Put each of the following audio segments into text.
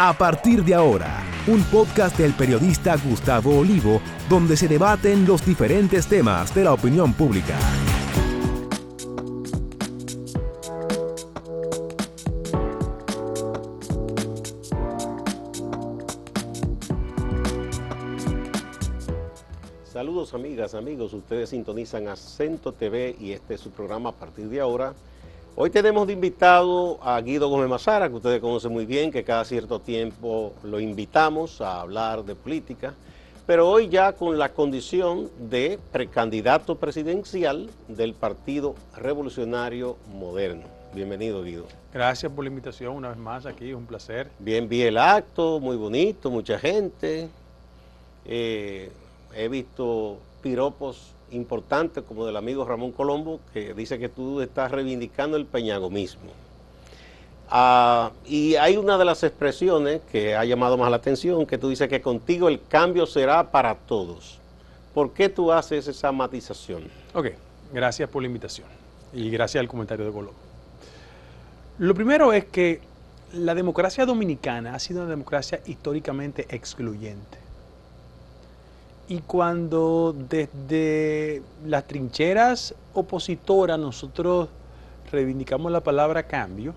A partir de ahora, un podcast del periodista Gustavo Olivo, donde se debaten los diferentes temas de la opinión pública. Saludos amigas, amigos, ustedes sintonizan Acento TV y este es su programa a partir de ahora Hoy tenemos de invitado a Guido Gómez Mazara, que ustedes conocen muy bien, que cada cierto tiempo lo invitamos a hablar de política, pero hoy ya con la condición de precandidato presidencial del Partido Revolucionario Moderno. Bienvenido, Guido. Gracias por la invitación una vez más aquí, un placer. Bien, vi el acto, muy bonito, mucha gente. Eh, he visto piropos importante como del amigo Ramón Colombo, que dice que tú estás reivindicando el peñagomismo. Ah, y hay una de las expresiones que ha llamado más la atención, que tú dices que contigo el cambio será para todos. ¿Por qué tú haces esa matización? Ok, gracias por la invitación y gracias al comentario de Colombo. Lo primero es que la democracia dominicana ha sido una democracia históricamente excluyente. Y cuando desde las trincheras opositoras nosotros reivindicamos la palabra cambio,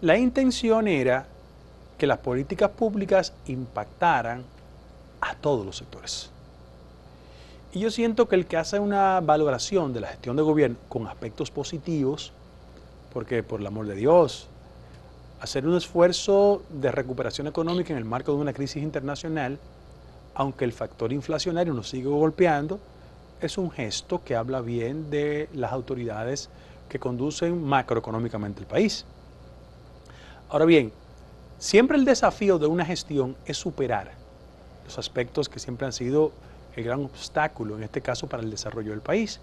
la intención era que las políticas públicas impactaran a todos los sectores. Y yo siento que el que hace una valoración de la gestión de gobierno con aspectos positivos, porque por el amor de Dios, hacer un esfuerzo de recuperación económica en el marco de una crisis internacional, aunque el factor inflacionario nos sigue golpeando, es un gesto que habla bien de las autoridades que conducen macroeconómicamente el país. Ahora bien, siempre el desafío de una gestión es superar los aspectos que siempre han sido el gran obstáculo, en este caso, para el desarrollo del país.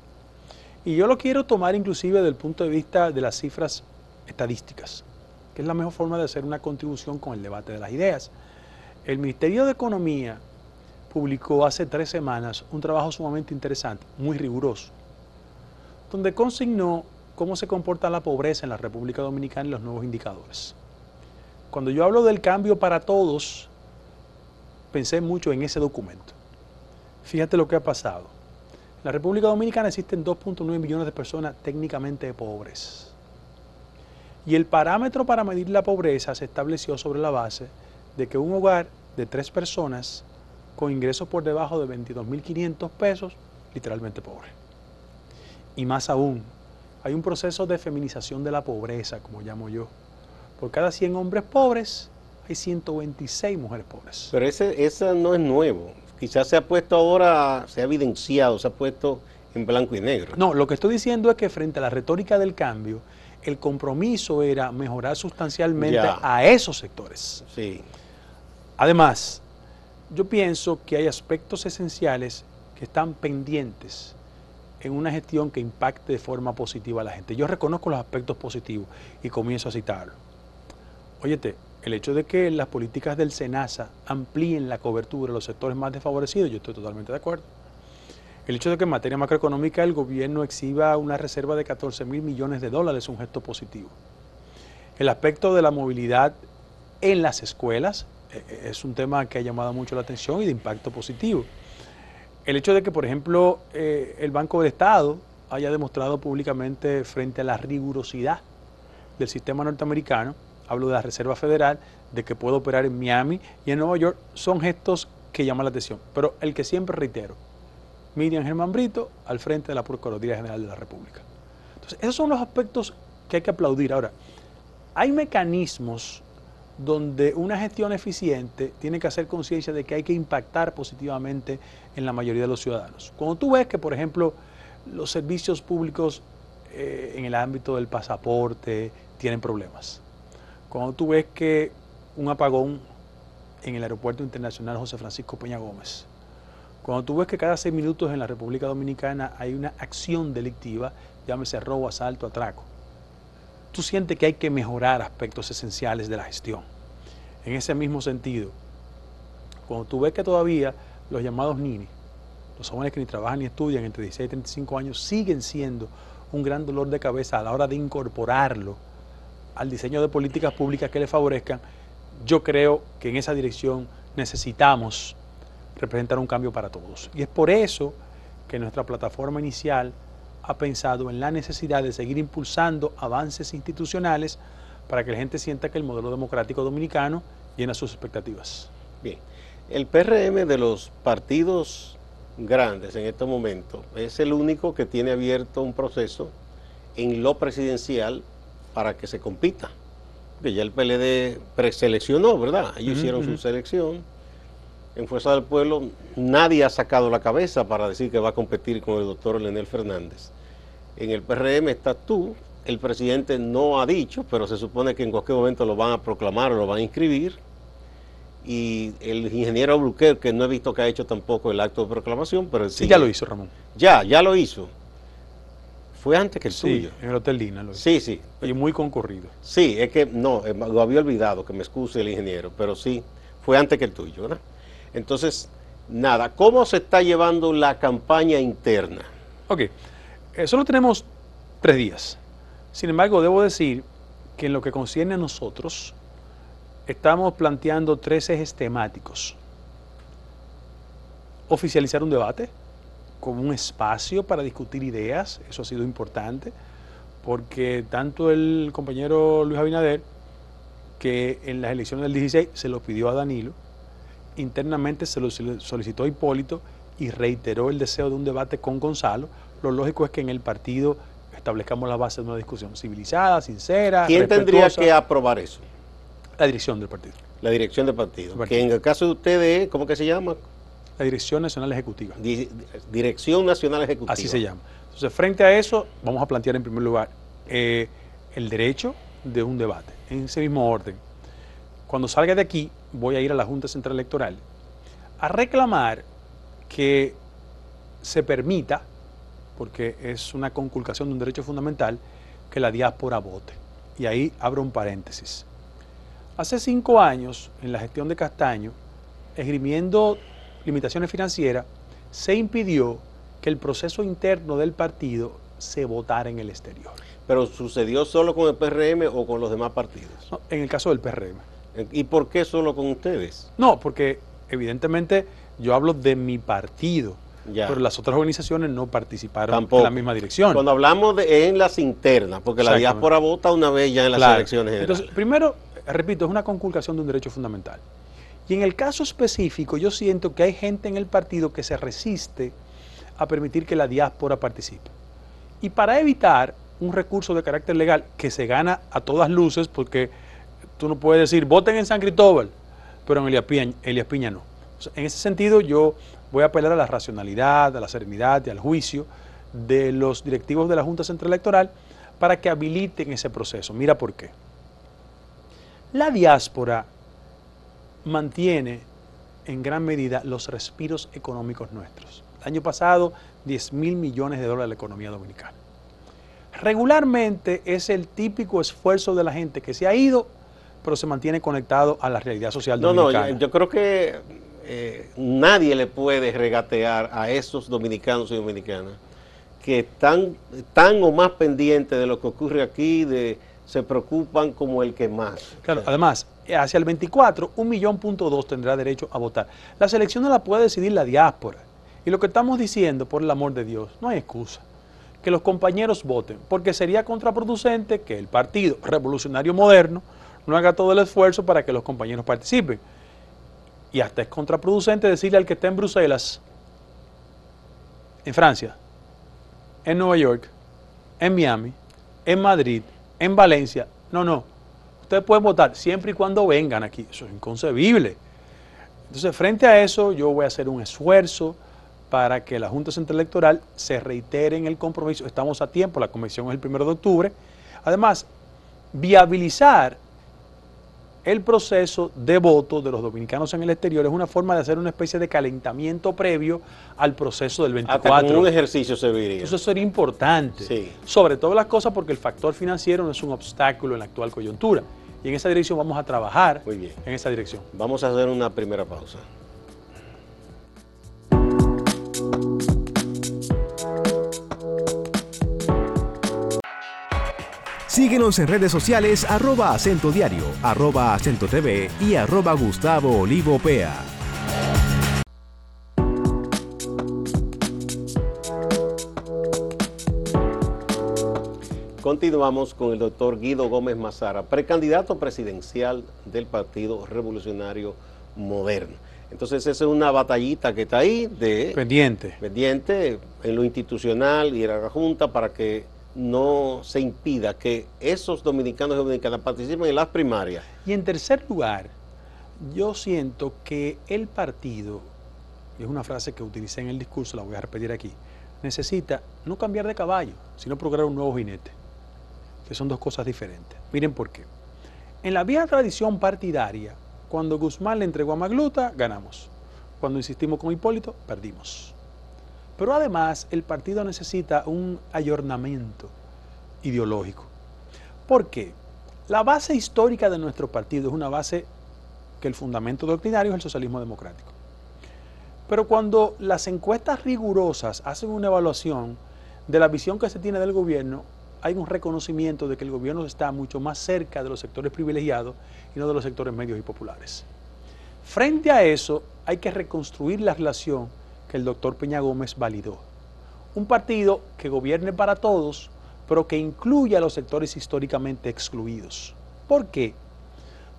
Y yo lo quiero tomar inclusive desde el punto de vista de las cifras estadísticas, que es la mejor forma de hacer una contribución con el debate de las ideas. El Ministerio de Economía publicó hace tres semanas un trabajo sumamente interesante, muy riguroso, donde consignó cómo se comporta la pobreza en la República Dominicana y los nuevos indicadores. Cuando yo hablo del cambio para todos, pensé mucho en ese documento. Fíjate lo que ha pasado. En la República Dominicana existen 2.9 millones de personas técnicamente pobres. Y el parámetro para medir la pobreza se estableció sobre la base de que un hogar de tres personas con ingresos por debajo de 22.500 pesos, literalmente pobre. Y más aún, hay un proceso de feminización de la pobreza, como llamo yo. Por cada 100 hombres pobres, hay 126 mujeres pobres. Pero ese, ese no es nuevo. Quizás se ha puesto ahora, se ha evidenciado, se ha puesto en blanco y negro. No, lo que estoy diciendo es que frente a la retórica del cambio, el compromiso era mejorar sustancialmente a esos sectores. Sí. Además, yo pienso que hay aspectos esenciales que están pendientes en una gestión que impacte de forma positiva a la gente. Yo reconozco los aspectos positivos y comienzo a citarlo. Óyete, el hecho de que las políticas del SENASA amplíen la cobertura de los sectores más desfavorecidos, yo estoy totalmente de acuerdo. El hecho de que en materia macroeconómica el gobierno exhiba una reserva de 14 mil millones de dólares es un gesto positivo. El aspecto de la movilidad en las escuelas es un tema que ha llamado mucho la atención y de impacto positivo. El hecho de que, por ejemplo, eh, el Banco del Estado haya demostrado públicamente frente a la rigurosidad del sistema norteamericano, hablo de la Reserva Federal, de que puede operar en Miami y en Nueva York, son gestos que llaman la atención. Pero el que siempre reitero, Miriam Germán Brito al frente de la Procuraduría General de la República. Entonces, esos son los aspectos que hay que aplaudir. Ahora, hay mecanismos donde una gestión eficiente tiene que hacer conciencia de que hay que impactar positivamente en la mayoría de los ciudadanos. Cuando tú ves que, por ejemplo, los servicios públicos eh, en el ámbito del pasaporte tienen problemas, cuando tú ves que un apagón en el aeropuerto internacional José Francisco Peña Gómez, cuando tú ves que cada seis minutos en la República Dominicana hay una acción delictiva, llámese robo, asalto, atraco, tú sientes que hay que mejorar aspectos esenciales de la gestión. En ese mismo sentido, cuando tú ves que todavía los llamados NINI, los jóvenes que ni trabajan ni estudian entre 16 y 35 años, siguen siendo un gran dolor de cabeza a la hora de incorporarlo al diseño de políticas públicas que le favorezcan, yo creo que en esa dirección necesitamos representar un cambio para todos. Y es por eso que nuestra plataforma inicial ha pensado en la necesidad de seguir impulsando avances institucionales para que la gente sienta que el modelo democrático dominicano llena sus expectativas. Bien, el PRM de los partidos grandes en este momento es el único que tiene abierto un proceso en lo presidencial para que se compita. Que ya el PLD preseleccionó, ¿verdad? Ellos hicieron su selección. En Fuerza del Pueblo nadie ha sacado la cabeza para decir que va a competir con el doctor Leonel Fernández. En el PRM estás tú, el presidente no ha dicho, pero se supone que en cualquier momento lo van a proclamar o lo van a inscribir. Y el ingeniero Bruquer, que no he visto que ha hecho tampoco el acto de proclamación, pero sí. ya lo hizo, Ramón. Ya, ya lo hizo. Fue antes que el sí, en el Hotel Dina lo hizo. Sí, sí. Y muy concurrido. Sí, es que no, eh, lo había olvidado, que me excuse el ingeniero, pero sí, fue antes que el tuyo, ¿verdad? Entonces, nada, ¿cómo se está llevando la campaña interna? Ok, eh, solo tenemos tres días. Sin embargo, debo decir que en lo que concierne a nosotros, estamos planteando tres ejes temáticos. Oficializar un debate como un espacio para discutir ideas, eso ha sido importante, porque tanto el compañero Luis Abinader, que en las elecciones del 16 se lo pidió a Danilo, internamente se lo solicitó a Hipólito y reiteró el deseo de un debate con Gonzalo, lo lógico es que en el partido establezcamos la base de una discusión civilizada, sincera. ¿Quién tendría que aprobar eso? La dirección del partido. La dirección del partido. Que en el caso de ustedes, ¿cómo que se llama? La Dirección Nacional Ejecutiva. dirección Nacional Ejecutiva. Así se llama. Entonces, frente a eso, vamos a plantear en primer lugar eh, el derecho de un debate, en ese mismo orden. Cuando salga de aquí, voy a ir a la Junta Central Electoral a reclamar que se permita porque es una conculcación de un derecho fundamental, que la diáspora vote. Y ahí abro un paréntesis. Hace cinco años, en la gestión de Castaño, esgrimiendo limitaciones financieras, se impidió que el proceso interno del partido se votara en el exterior. ¿Pero sucedió solo con el PRM o con los demás partidos? en el caso del PRM. ¿Y por qué solo con ustedes? No, porque evidentemente yo hablo de mi partido pero las otras organizaciones no participaron en la misma dirección. Cuando hablamos de en las internas, porque la diáspora vota una vez ya en las elecciones generales. Entonces, primero, repito, es una conculcación de un derecho fundamental. Y en el caso específico, yo siento que hay gente en el partido que se resiste a permitir que la diáspora participe. Y para evitar un recurso de carácter legal que se gana a todas luces, porque tú no puedes decir, voten en San Cristóbal, pero en Elías Piña, no. en ese sentido, yo voy a apelar a la racionalidad, a la serenidad y al juicio de los directivos de la Junta Central Electoral para que habiliten ese proceso. Mira por qué. La diáspora mantiene en gran medida los respiros económicos nuestros. El año pasado, 10 mil millones de dólares la economía dominicana. Regularmente es el típico esfuerzo de la gente que se ha ido, pero se mantiene conectado a la realidad social dominicana. No, no, yo creo que eh, nadie le puede regatear a esos dominicanos y dominicanas que están tan o más pendientes de lo que ocurre aquí, de se preocupan como el que más. Claro, además, hacia el 24, un millón punto dos tendrá derecho a votar. La selección no la puede decidir la diáspora. Y lo que estamos diciendo, por el amor de Dios, no hay excusa. Que los compañeros voten, porque sería contraproducente que el Partido Revolucionario Moderno no haga todo el esfuerzo para que los compañeros participen. Y hasta es contraproducente decirle al que está en Bruselas, en Francia, en Nueva York, en Miami, en Madrid, en Valencia. No, no. Ustedes pueden votar siempre y cuando vengan aquí. Eso es inconcebible. Entonces, frente a eso, yo voy a hacer un esfuerzo para que la Junta Central Electoral se reitere en el compromiso. Estamos a tiempo, la convención es el primero de octubre. Además, viabilizar el proceso de voto de los dominicanos en el exterior es una forma de hacer una especie de calentamiento previo al proceso del 24. Hasta un ejercicio serviría. Eso sería importante. Sobre todo las cosas porque el factor financiero no es un obstáculo en la actual coyuntura. Y en esa dirección vamos a trabajar. Muy bien. En esa dirección. Vamos a hacer una primera pausa. Síguenos en redes sociales arroba acento diario, arroba acento TV y arroba Gustavo Olivo Pea. Continuamos con el doctor Guido Gómez Mazara, precandidato presidencial del Partido Revolucionario Moderno. Entonces esa es una batallita que está ahí de pendiente, pendiente en lo institucional y en la Junta para que no se impida que esos dominicanos y dominicanas participen en las primarias. Y en tercer lugar, yo siento que el partido, y es una frase que utilicé en el discurso, la voy a repetir aquí, necesita no cambiar de caballo, sino procurar un nuevo jinete, que son dos cosas diferentes. Miren por qué. En la vieja tradición partidaria, cuando Guzmán le entregó a Magluta, ganamos. Cuando insistimos con Hipólito, perdimos. Pero además el partido necesita un ayornamiento ideológico. ¿Por qué? La base histórica de nuestro partido es una base que el fundamento doctrinario es el socialismo democrático. Pero cuando las encuestas rigurosas hacen una evaluación de la visión que se tiene del gobierno, hay un reconocimiento de que el gobierno está mucho más cerca de los sectores privilegiados y no de los sectores medios y populares. Frente a eso, hay que reconstruir la relación el doctor Peña Gómez validó. Un partido que gobierne para todos, pero que incluya a los sectores históricamente excluidos. ¿Por qué?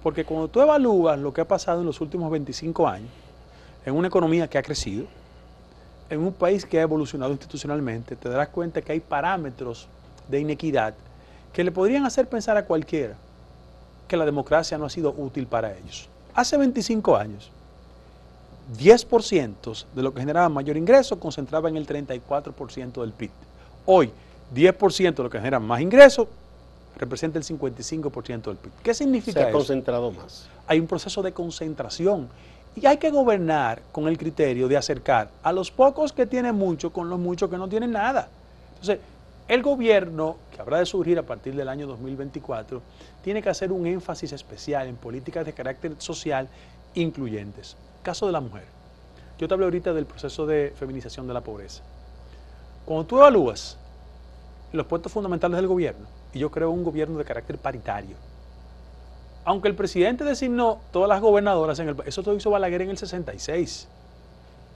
Porque cuando tú evalúas lo que ha pasado en los últimos 25 años, en una economía que ha crecido, en un país que ha evolucionado institucionalmente, te darás cuenta que hay parámetros de inequidad que le podrían hacer pensar a cualquiera que la democracia no ha sido útil para ellos. Hace 25 años, 10% de lo que generaba mayor ingreso concentraba en el 34% del PIB. Hoy, 10% de lo que genera más ingreso representa el 55% del PIB. ¿Qué significa eso? Se ha concentrado más. Hay un proceso de concentración y hay que gobernar con el criterio de acercar a los pocos que tienen mucho con los muchos que no tienen nada. Entonces, el gobierno, que habrá de surgir a partir del año 2024, tiene que hacer un énfasis especial en políticas de carácter social incluyentes. Caso de la mujer. Yo te hablé ahorita del proceso de feminización de la pobreza. Cuando tú evalúas los puestos fundamentales del gobierno, y yo creo un gobierno de carácter paritario, aunque el presidente designó todas las gobernadoras en el eso lo hizo Balaguer en el 66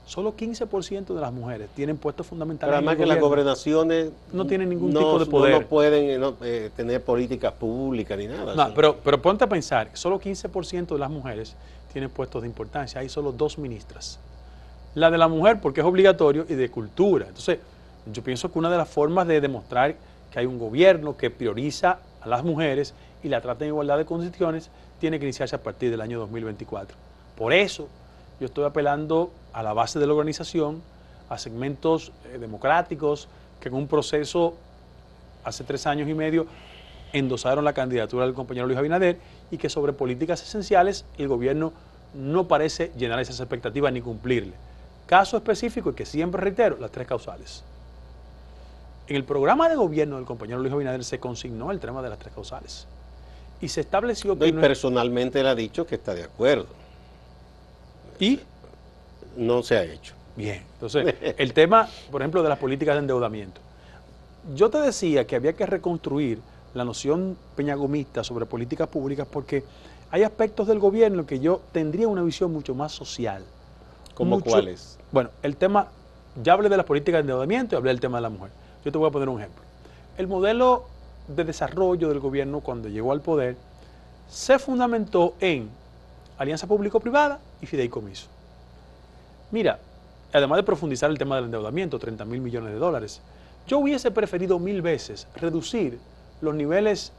solo 15% de las mujeres tienen puestos fundamentales. Pero además que las gobernaciones no tienen ningún tipo de poder. No, pueden eh, eh, tener políticas públicas ni nada. No, pero, pero ponte a pensar, solo 15% de las mujeres tienen puestos de importancia, hay solo dos ministras. La de la mujer porque es obligatorio y de cultura. Entonces, yo pienso que una de las formas de demostrar que hay un gobierno que prioriza a las mujeres y la trata en igualdad de condiciones tiene que iniciarse a partir del año 2024. Por eso yo estoy apelando a la base de la organización, a segmentos eh, democráticos que en un proceso hace tres años y medio endosaron la candidatura del compañero Luis Abinader y que sobre políticas esenciales el gobierno no parece llenar esas expectativas ni cumplirle. Caso específico y que siempre reitero, las tres causales. En el programa de gobierno del compañero Luis Abinader se consignó el tema de las tres causales. Y se estableció que... y personalmente él ha dicho que está de acuerdo. Y no se ha hecho. Bien, entonces, el tema, por ejemplo, de las políticas de endeudamiento. Yo te decía que había que reconstruir la noción peñagomista sobre políticas públicas porque hay aspectos del gobierno que yo tendría una visión mucho más social. ¿Cómo cuáles? Bueno, el tema, ya hablé de las políticas de endeudamiento y hablé del tema de la mujer. Yo te voy a poner un ejemplo. El modelo de desarrollo del gobierno cuando llegó al poder se fundamentó en alianza público-privada y fideicomiso. Mira, además de profundizar el tema del endeudamiento, 30 mil millones de dólares, yo hubiese preferido mil veces reducir los niveles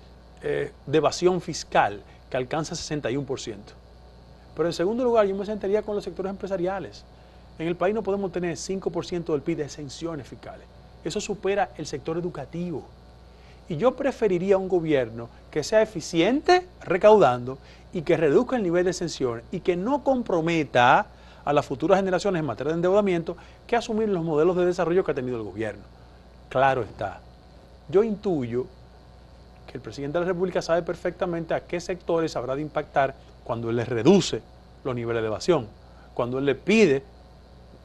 eh, de evasión fiscal que alcanza 61%. Pero en segundo lugar, yo me sentaría con los sectores empresariales. En el país no podemos tener 5% del PIB de exenciones fiscales. Eso supera el sector educativo. Y yo preferiría un gobierno que sea eficiente recaudando y que reduzca el nivel de exención y que no comprometa a las futuras generaciones en materia de endeudamiento que asumir los modelos de desarrollo que ha tenido el gobierno. Claro está. Yo intuyo el presidente de la República sabe perfectamente a qué sectores habrá de impactar cuando él les reduce los niveles de evasión, cuando él le pide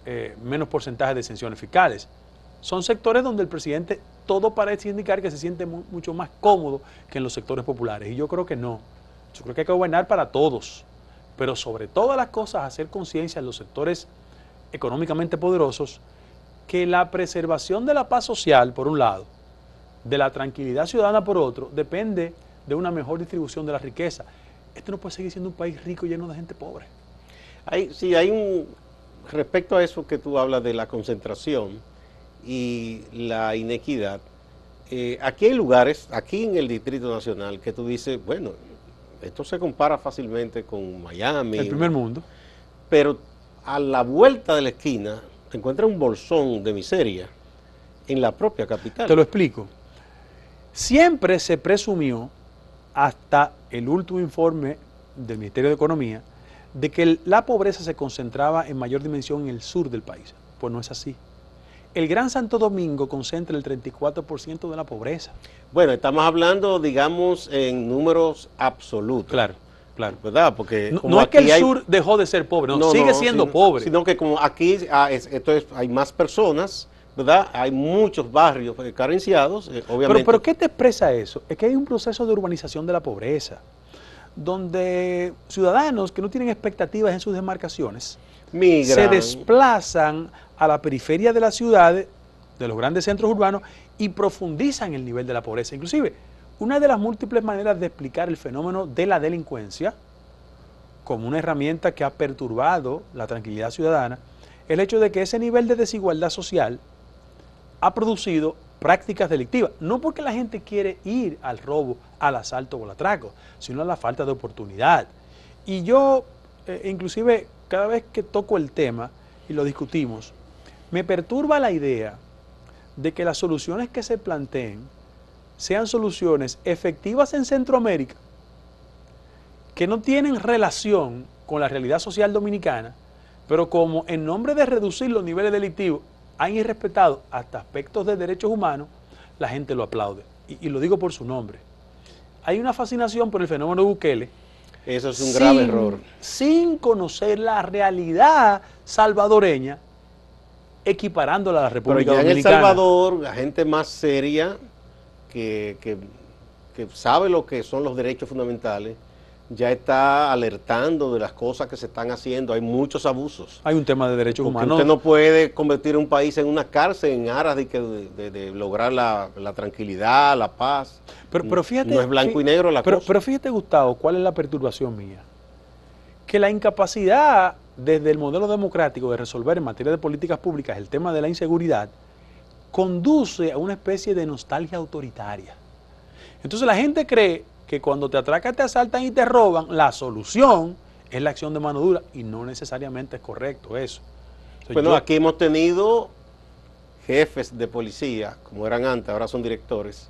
eh, menos porcentaje de exenciones fiscales. Son sectores donde el presidente todo parece indicar que se siente mucho más cómodo que en los sectores populares. Y yo creo que no. Yo creo que hay que gobernar para todos. Pero sobre todas las cosas, hacer conciencia en los sectores económicamente poderosos que la preservación de la paz social, por un lado, de la tranquilidad ciudadana, por otro, depende de una mejor distribución de la riqueza. Este no puede seguir siendo un país rico lleno de gente pobre. Hay, sí, hay un... Respecto a eso que tú hablas de la concentración y la inequidad, eh, aquí hay lugares, aquí en el Distrito Nacional, que tú dices, bueno, esto se compara fácilmente con Miami. El primer mundo. Pero a la vuelta de la esquina te encuentras un bolsón de miseria en la propia capital. Te lo explico. Siempre se presumió, hasta el último informe del Ministerio de Economía, de que la pobreza se concentraba en mayor dimensión en el sur del país. Pues no es así. El Gran Santo Domingo concentra el 34% de la pobreza. Bueno, estamos hablando, digamos, en números absolutos. Claro, claro. ¿Verdad? Porque no, es que el sur dejó de ser pobre, no, sigue siendo pobre. Sino que como aquí ah, esto hay más personas, ¿verdad? Hay muchos barrios carenciados, eh, obviamente. Pero, pero ¿qué te expresa eso? Es que hay un proceso de urbanización de la pobreza donde ciudadanos que no tienen expectativas en sus demarcaciones se desplazan a la periferia de las ciudades, de los grandes centros urbanos, y profundizan el nivel de la pobreza. Inclusive, una de las múltiples maneras de explicar el fenómeno de la delincuencia, como una herramienta que ha perturbado la tranquilidad ciudadana, el hecho de que ese nivel de desigualdad social ha producido prácticas delictivas, no porque la gente quiere ir al robo, al asalto o al atraco, sino a la falta de oportunidad. Y yo, eh, inclusive, cada vez que toco el tema y lo discutimos, me perturba la idea de que las soluciones que se planteen sean soluciones efectivas en Centroamérica, que no tienen relación con la realidad social dominicana, pero como en nombre de reducir los niveles delictivos han irrespetado hasta aspectos de derechos humanos, la gente lo aplaude. Y, lo digo por su nombre. Hay una fascinación por el fenómeno de Bukele. Eso es un grave error. Sin conocer la realidad salvadoreña, equiparándola a la República Pero ya en El Salvador, la gente más seria que, que sabe lo que son los derechos fundamentales, ya está alertando de las cosas que se están haciendo. Hay muchos abusos. Hay un tema de derechos humanos. Usted no puede convertir un país en una cárcel en aras de, que, de, lograr la, tranquilidad, la paz. Pero, pero fíjate, no es blanco y negro la pero, cosa. Pero fíjate, Gustavo, cuál es la perturbación mía. Que la incapacidad desde el modelo democrático de resolver en materia de políticas públicas el tema de la inseguridad conduce a una especie de nostalgia autoritaria. Entonces la gente cree que cuando te atracan, te asaltan y te roban, la solución es la acción de mano dura y no necesariamente es correcto eso. bueno, aquí hemos tenido jefes de policía, como eran antes, ahora son directores,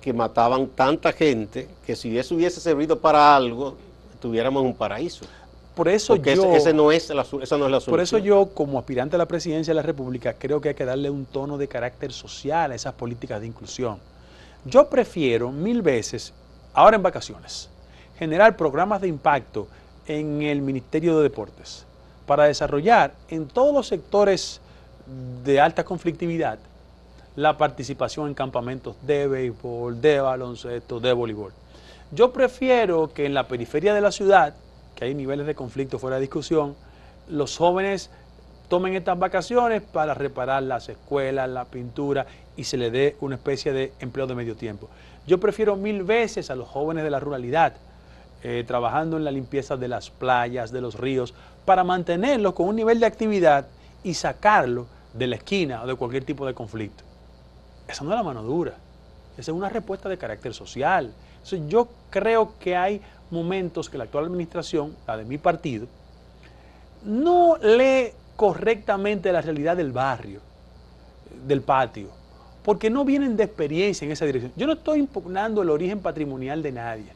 que mataban tanta gente que si eso hubiese servido para algo, tuviéramos un paraíso. Por eso yo, ese, no es la, esa no es la solución. Por eso yo, como aspirante a la presidencia de la República, creo que hay que darle un tono de carácter social a esas políticas de inclusión. Yo prefiero mil veces ahora en vacaciones, generar programas de impacto en el Ministerio de Deportes para desarrollar en todos los sectores de alta conflictividad la participación en campamentos de béisbol, de baloncesto, de voleibol. Yo prefiero que en la periferia de la ciudad, que hay niveles de conflicto fuera de discusión, los jóvenes tomen estas vacaciones para reparar las escuelas, la pintura y se le dé una especie de empleo de medio tiempo. Yo prefiero mil veces a los jóvenes de la ruralidad eh, trabajando en la limpieza de las playas, de los ríos, para mantenerlos con un nivel de actividad y sacarlo de la esquina o de cualquier tipo de conflicto. Esa no es la mano dura, esa es una respuesta de carácter social. yo creo que hay momentos que la actual administración, la de mi partido, no lee correctamente la realidad del barrio, del patio, porque no vienen de experiencia en esa dirección. Yo no estoy impugnando el origen patrimonial de nadie.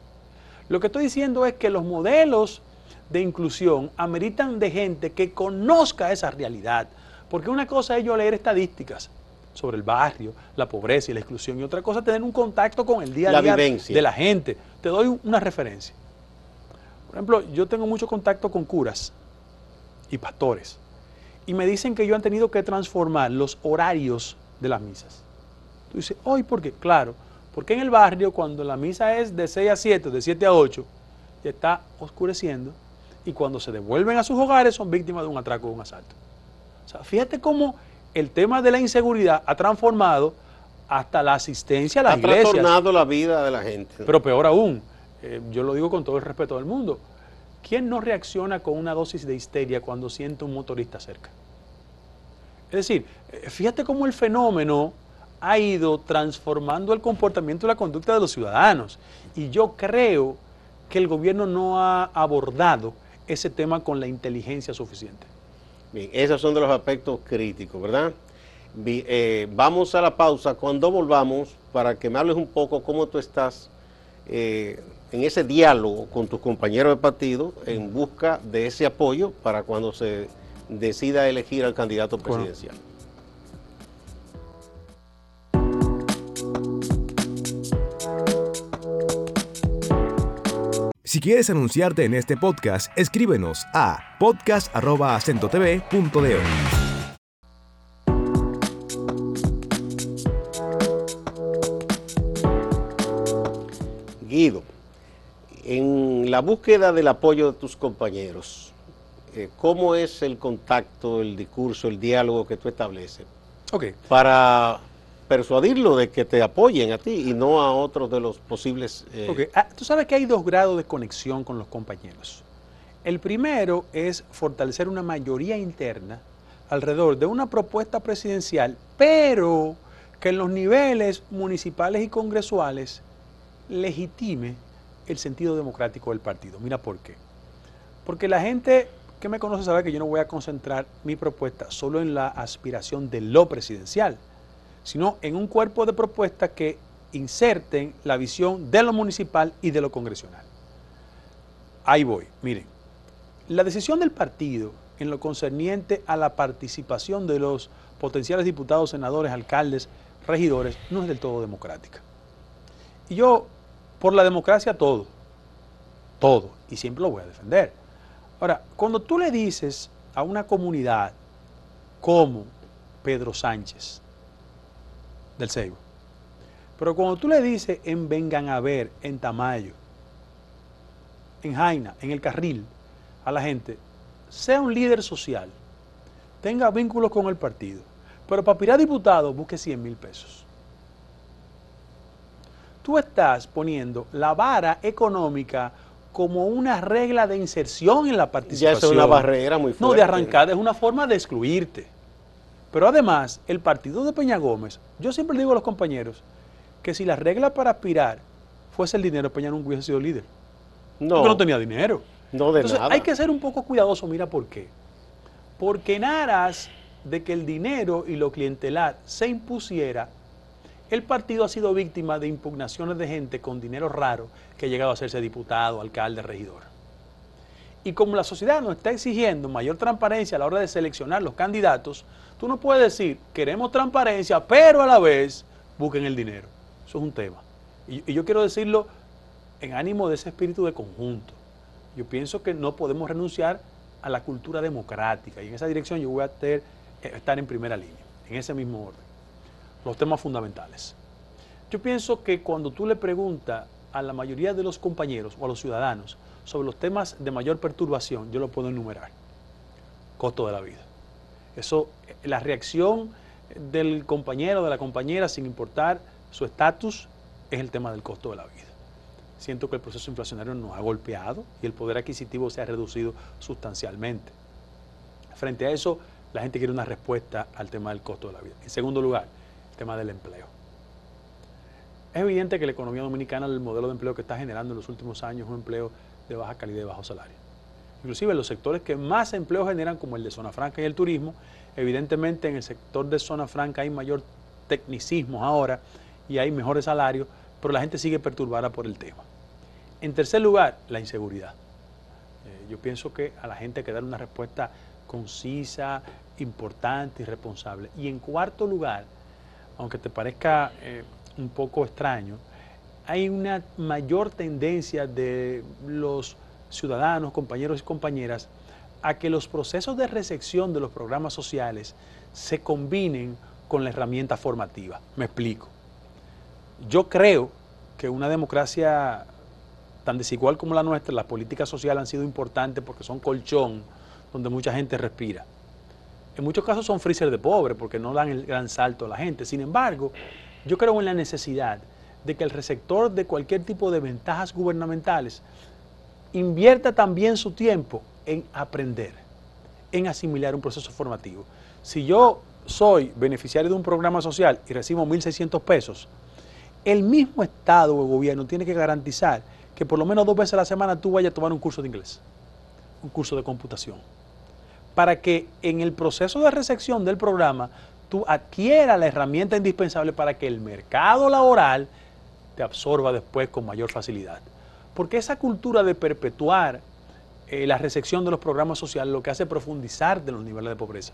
Lo que estoy diciendo es que los modelos de inclusión ameritan de gente que conozca esa realidad, porque una cosa es yo leer estadísticas sobre el barrio, la pobreza y la exclusión, y otra cosa es tener un contacto con el día a día de la gente. Te doy una referencia. Por ejemplo, yo tengo mucho contacto con curas y pastores y me dicen que ellos han tenido que transformar los horarios de las misas. Tú dices, hoy, ¿por qué? Claro, porque en el barrio, cuando la misa es de 6 a 7, de 7 a 8, ya está oscureciendo, y cuando se devuelven a sus hogares son víctimas de un atraco o un asalto. O sea, fíjate cómo el tema de la inseguridad ha transformado hasta la asistencia a las ha iglesias. Ha trastornado la vida de la gente. Pero peor aún, eh, yo lo digo con todo el respeto del mundo, ¿quién no reacciona con una dosis de histeria cuando siente un motorista cerca? Es decir, eh, fíjate cómo el fenómeno ha ido transformando el comportamiento y la conducta de los ciudadanos. Y yo creo que el gobierno no ha abordado ese tema con la inteligencia suficiente. Bien, esos son de los aspectos críticos, ¿verdad? Eh, vamos a la pausa. Cuando volvamos, para que me hables un poco cómo tú estás eh, en ese diálogo con tus compañeros de partido en busca de ese apoyo para cuando se decida elegir al candidato presidencial. Si quieres anunciarte en este podcast, escríbenos a podcast.acentotv.de. Guido, en la búsqueda del apoyo de tus compañeros, eh, ¿cómo es el contacto, el discurso, el diálogo que tú estableces? Okay. Para persuadirlo de que te apoyen a ti y no a otros de los posibles... Eh... Ah, tú sabes que hay dos grados de conexión con los compañeros. El primero es fortalecer una mayoría interna alrededor de una propuesta presidencial, pero que en los niveles municipales y congresuales legitime el sentido democrático del partido. Mira por qué. Porque la gente que me conoce sabe que yo no voy a concentrar mi propuesta solo en la aspiración de lo presidencial, sino en un cuerpo de propuestas que inserten la visión de lo municipal y de lo congresional. Ahí voy, miren, la decisión del partido en lo concerniente a la participación de los potenciales diputados, senadores, alcaldes, regidores, no es del todo democrática. Y yo, por la democracia, todo, todo, y siempre lo voy a defender. Ahora, cuando tú le dices a una comunidad como Pedro Sánchez, del Seibo. Pero cuando tú le dices en Vengan a ver, en Tamayo, en Jaina, en el Carril, a la gente, sea un líder social, tenga vínculos con el partido, pero para aspirar diputado busque 100 mil pesos. Tú estás poniendo la vara económica como una regla de inserción en la participación. Ya es una barrera muy fuerte. No, de arrancar, es una forma de excluirte. Pero además, el partido de Peña Gómez, yo siempre digo a los compañeros que si la regla para aspirar fuese el dinero, Peña nunca hubiese sido líder. No. Porque no tenía dinero. No de Entonces, Hay que ser un poco cuidadoso, mira por qué. Porque en aras de que el dinero y lo clientelar se impusiera, el partido ha sido víctima de impugnaciones de gente con dinero raro que ha llegado a hacerse diputado, alcalde, regidor. Y como la sociedad nos está exigiendo mayor transparencia a la hora de seleccionar los candidatos, tú no puedes decir, queremos transparencia, pero a la vez busquen el dinero. Eso es un tema. Y, yo quiero decirlo en ánimo de ese espíritu de conjunto. Yo pienso que no podemos renunciar a la cultura democrática y en esa dirección yo voy a eh, estar en primera línea, en ese mismo orden. Los temas fundamentales. Yo pienso que cuando tú le preguntas a la mayoría de los compañeros o a los ciudadanos sobre los temas de mayor perturbación, yo lo puedo enumerar. Costo de la vida. Eso, la reacción del compañero, de la compañera, sin importar su estatus, es el tema del costo de la vida. Siento que el proceso inflacionario nos ha golpeado y el poder adquisitivo se ha reducido sustancialmente. Frente a eso, la gente quiere una respuesta al tema del costo de la vida. En segundo lugar, el tema del empleo. Es evidente que la economía dominicana, el modelo de empleo que está generando en los últimos años, es un empleo de baja calidad y bajo salario. Inclusive los sectores que más empleo generan, como el de zona franca y el turismo, evidentemente en el sector de zona franca hay mayor tecnicismo ahora y hay mejores salarios, pero la gente sigue perturbada por el tema. En tercer lugar, la inseguridad. Eh, yo pienso que a la gente hay que dar una respuesta concisa, importante y responsable. Y en cuarto lugar, aunque te parezca eh, un poco extraño, hay una mayor tendencia de los ciudadanos, compañeros y compañeras, a que los procesos de recepción de los programas sociales se combinen con la herramienta formativa. Me explico. Yo creo que una democracia tan desigual como la nuestra, las políticas sociales han sido importantes porque son colchón donde mucha gente respira. En muchos casos son freezer de pobre porque no dan el gran salto a la gente. Sin embargo, yo creo en la necesidad de que el receptor de cualquier tipo de ventajas gubernamentales invierta también su tiempo en aprender, en asimilar un proceso formativo. Si yo soy beneficiario de un programa social y recibo 1.600 pesos, el mismo Estado o gobierno tiene que garantizar que por lo menos dos veces a la semana tú vayas a tomar un curso de inglés, un curso de computación, para que en el proceso de recepción del programa tú adquieras la herramienta indispensable para que el mercado laboral te absorba después con mayor facilidad. Porque esa cultura de perpetuar eh, la recepción de los programas sociales lo que hace es profundizar de los niveles de pobreza.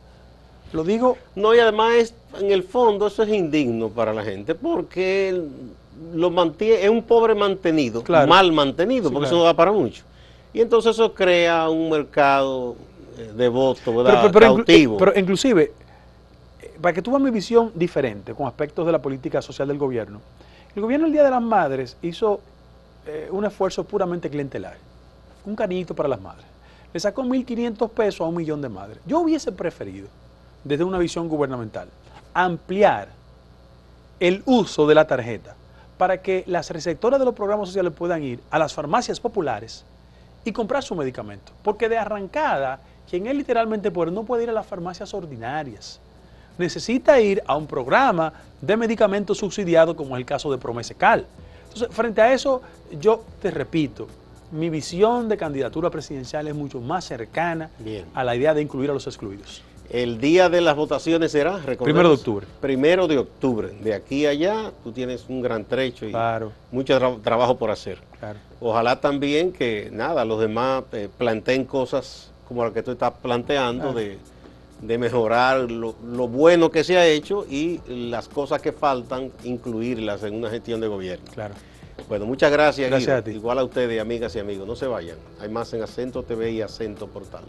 Lo digo... No, y además es, en el fondo eso es indigno para la gente porque lo mantiene, es un pobre mantenido, mal mantenido, porque eso no da para mucho. Y entonces eso crea un mercado eh, de voto, ¿verdad? Pero, Cautivo. pero inclusive, eh, para que tú veas mi visión diferente con aspectos de la política social del gobierno, el gobierno el Día de las Madres hizo eh, un esfuerzo puramente clientelar, un cariñito para las madres. Le sacó 1.500 pesos a un millón de madres. Yo hubiese preferido, desde una visión gubernamental, ampliar el uso de la tarjeta para que las receptoras de los programas sociales puedan ir a las farmacias populares y comprar su medicamento. Porque de arrancada, quien es literalmente pobre no puede ir a las farmacias ordinarias. Necesita ir a un programa de medicamentos subsidiados como es el caso de Promesecal. Entonces, frente a eso, yo te repito, mi visión de candidatura presidencial es mucho más cercana a la idea de incluir a los excluidos. El día de las votaciones será, Primero de octubre. Primero de octubre. De aquí a allá tú tienes un gran trecho y mucho trabajo por hacer. Ojalá también que, nada, los demás eh, planteen cosas como la que tú estás planteando de, mejorar lo, bueno que se ha hecho y las cosas que faltan, incluirlas en una gestión de gobierno. Claro. Bueno, muchas gracias. Gracias a ti. Igual a ustedes, amigas y amigos. No se vayan. Hay más en Acento TV y Acento Portal.